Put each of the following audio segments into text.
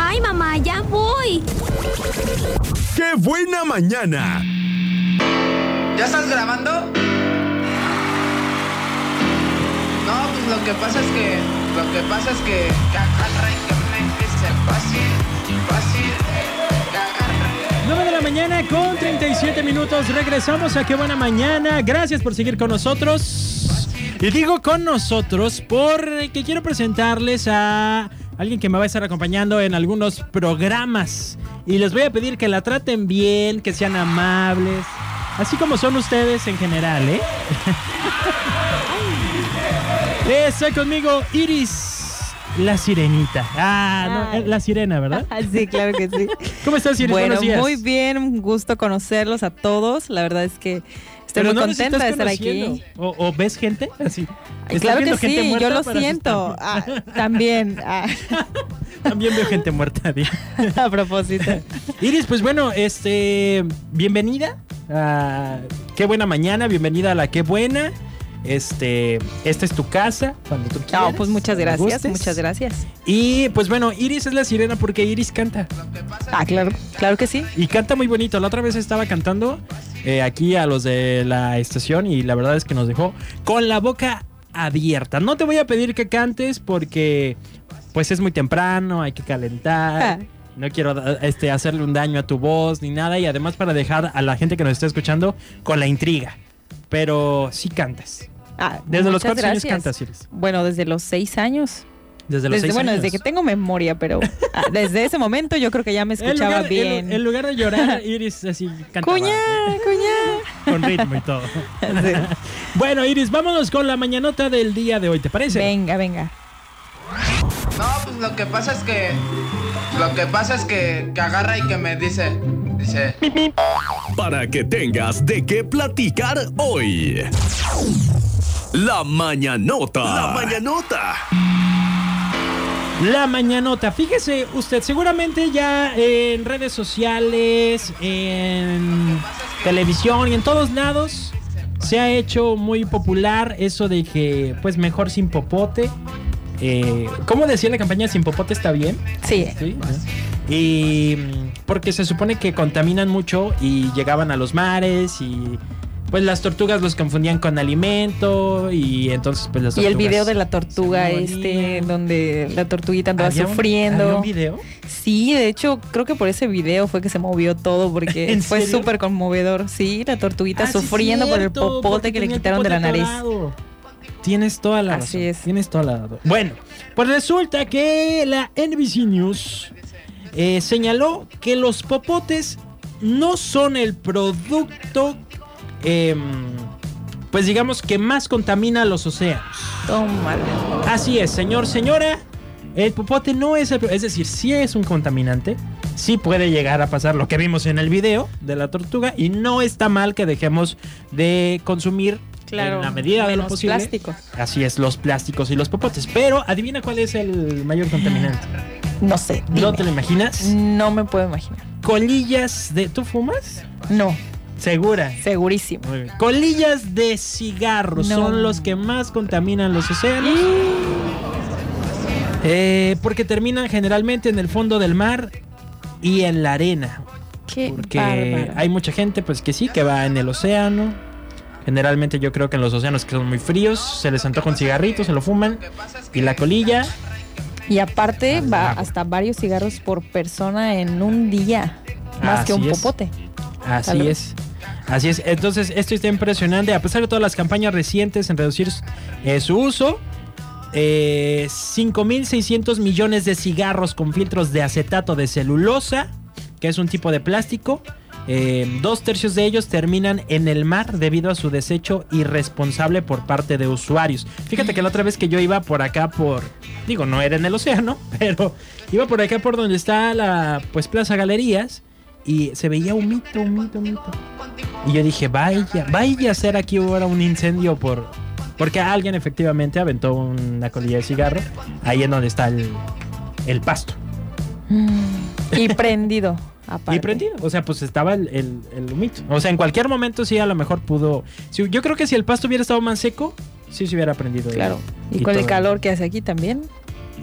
Ay, mamá, ya voy. ¡Qué buena mañana! ¿Ya estás grabando? No, pues lo que pasa es que. Lo que pasa es que. fácil, fácil. que agarra. 9 de la mañana con 37 minutos. Regresamos a Qué Buena Mañana. Gracias por seguir con nosotros. Y digo con nosotros porque quiero presentarles a alguien que me va a estar acompañando en algunos programas. Y les voy a pedir que la traten bien, que sean amables. Así como son ustedes en general, ¿eh? Está conmigo Iris, la sirenita. Ah, no, Ay. la sirena, ¿verdad? Sí, claro que sí. ¿Cómo estás, Iris? bueno, Buenos días. muy bien, un gusto conocerlos a todos. La verdad es que estoy Pero muy no contenta de estar aquí. ¿O, o ves gente? Así. Ay, ¿Estás claro que gente sí, yo lo siento. Ah, también, ah, También veo gente muerta. a propósito. Iris, pues bueno, este, bienvenida. a Qué buena mañana, bienvenida a la Qué buena. Este, esta es tu casa cuando tú quieras. No, pues muchas gracias, muchas gracias. Y pues bueno, Iris es la sirena porque Iris canta. Ah, claro, claro que sí. Y canta muy bonito. La otra vez estaba cantando eh, aquí a los de la estación y la verdad es que nos dejó con la boca abierta. No te voy a pedir que cantes porque pues es muy temprano, hay que calentar. Ah. No quiero este, hacerle un daño a tu voz ni nada y además para dejar a la gente que nos está escuchando con la intriga. Pero sí cantas. Ah, ¿Desde los cuántos años cantas, Iris? Bueno, desde los seis años. Desde los Desde, seis bueno, años. desde que tengo memoria, pero ah, desde ese momento yo creo que ya me escuchaba lugar, bien. En, lugar de llorar, Iris así cantaba. Cuñá, cuñá. Con ritmo y todo. Sí. Bueno, Iris, vámonos con la mañanota del día de hoy, ¿te parece? Venga, venga. No, pues lo que pasa es que. Lo que pasa es que. Que agarra y que me dice. Dice. Para que tengas de qué platicar hoy. La mañanota. La mañanota. La mañanota. Fíjese usted, seguramente ya en redes sociales, en televisión y en todos lados se ha hecho muy popular eso de que, pues mejor sin popote. Eh, ¿Cómo decía la campaña sin popote está bien? Sí. Sí, ¿no? Y mm, porque se supone que contaminan mucho y llegaban a los mares y pues las tortugas los confundían con alimento y entonces pues las Y el tortugas video de la tortuga este, donde la tortuguita andaba ¿Había un- sufriendo. ¿había un video? Sí, de hecho, creo que por ese video fue que se movió todo, porque ¿En fue súper conmovedor. Sí, la tortuguita Ah, sí, sufriendo por el popote que le quitaron de la nariz. Tienes toda la Así razón. es. Tienes toda la razón. Bueno, pues resulta que la NBC News eh, señaló que los popotes no son el producto, em, pues digamos que más contamina los océanos. Así es, señor, señora. El popote no es el, es decir, sí es un contaminante, sí puede llegar a pasar lo que vimos en el video de la tortuga y no está mal que dejemos de consumir Claro, en la medida de lo posible. plásticos. Así es, los plásticos y los popotes. Pero adivina cuál es el mayor contaminante. No sé. ¿No te lo imaginas? No me puedo imaginar. Colillas de. ¿Tú fumas? No, Segura. segurísimo. Muy bien. Colillas de cigarros No. son los que más contaminan los océanos. Eh, porque terminan generalmente en el fondo del mar y en la arena. Qué Porque bárbaro. hay mucha gente, pues que sí, que va en el océano. Generalmente yo creo que en los océanos que son muy fríos, se les antoja un cigarrito, se lo fuman. Y la colilla, Y aparte va agua. hasta varios cigarros por persona en un día. Más que un es. Así Salud. es. Así es. Entonces, esto está impresionante. A pesar de todas las campañas recientes en reducir eh, su uso, eh, 5.600 millones de cigarros con filtros de acetato de celulosa, que es un tipo de plástico. eh, dos tercios de ellos terminan en el mar debido a su desecho irresponsable por parte de usuarios. Fíjate que la otra vez que yo iba por acá por, digo, no era en el océano, pero iba por acá por donde está la, pues, Plaza Galerías y se veía humito, humito, humito. Y yo dije, vaya, vaya a ser aquí ahora un incendio por... Porque alguien efectivamente aventó una colilla de cigarro ahí en donde está el, el pasto. Y prendido. Aparte. Y prendido. O sea, pues estaba el, el, el humito. O sea, en cualquier momento sí a lo mejor pudo... si- yo creo que si el pasto hubiera estado más seco, sí se hubiera prendido. Claro. Y, Y con el calor que hace aquí también.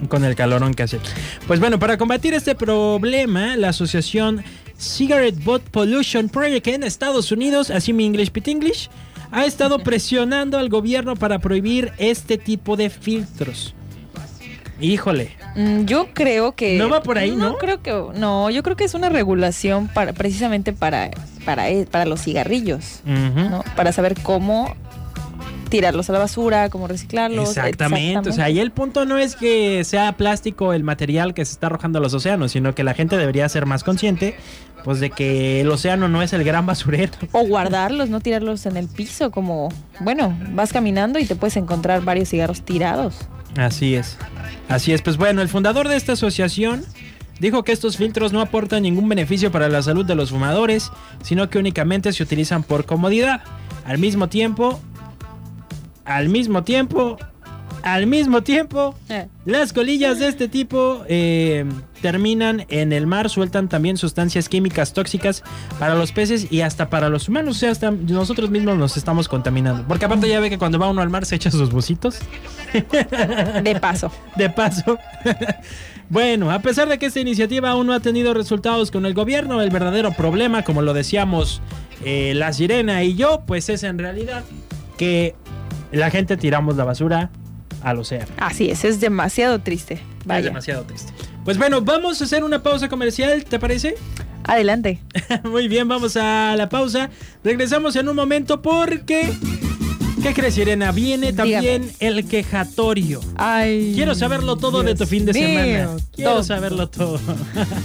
Con el calorón que hace. Pues bueno, para combatir este problema, la asociación Cigarette Bot Pollution Project en Estados Unidos, así mi English Pit English, ha estado presionando al gobierno para prohibir este tipo de filtros. Híjole. Mm, Yo creo que. No va por ahí, ¿no? creo que. No, yo creo que es una regulación para, precisamente para, para, e- para los cigarrillos. ¿no? Para saber cómo tirarlos a la basura, cómo reciclarlos. Exactamente. O sea, ahí el punto no es que sea plástico el material que se está arrojando a los océanos, sino que la gente debería ser más consciente, pues de que el océano no es el gran basurero. O guardarlos, no tirarlos en el piso, como, bueno, vas caminando y te puedes encontrar varios cigarros tirados. Así es. Así es. Pues bueno, el fundador de esta asociación dijo que estos filtros no aportan ningún beneficio para la salud de los fumadores, sino que únicamente se utilizan por comodidad. Al mismo tiempo, al mismo tiempo, al mismo tiempo, Eh. las colillas de este tipo eh, terminan en el mar, sueltan también sustancias químicas tóxicas para los peces y hasta para los humanos. O sea, hasta nosotros mismos nos estamos contaminando. Porque aparte ya ve que cuando va uno al mar se echa sus bucitos. De paso. De paso. bueno, a pesar de que esta iniciativa aún no ha tenido resultados con el gobierno, el verdadero problema, como lo decíamos eh, la sirena y yo, pues es en realidad que la gente tiramos la basura al océano. Así es, es demasiado triste. Es Vaya. demasiado triste. Pues bueno, vamos a hacer una pausa comercial, ¿te parece? Adelante. Muy bien, vamos a la pausa. Regresamos en un momento porque... ¿Qué crees, Sirena? Viene también Dígame. el quejatorio. Ay. Quiero saberlo todo de tu fin de mío, semana. Quiero todo. saberlo todo.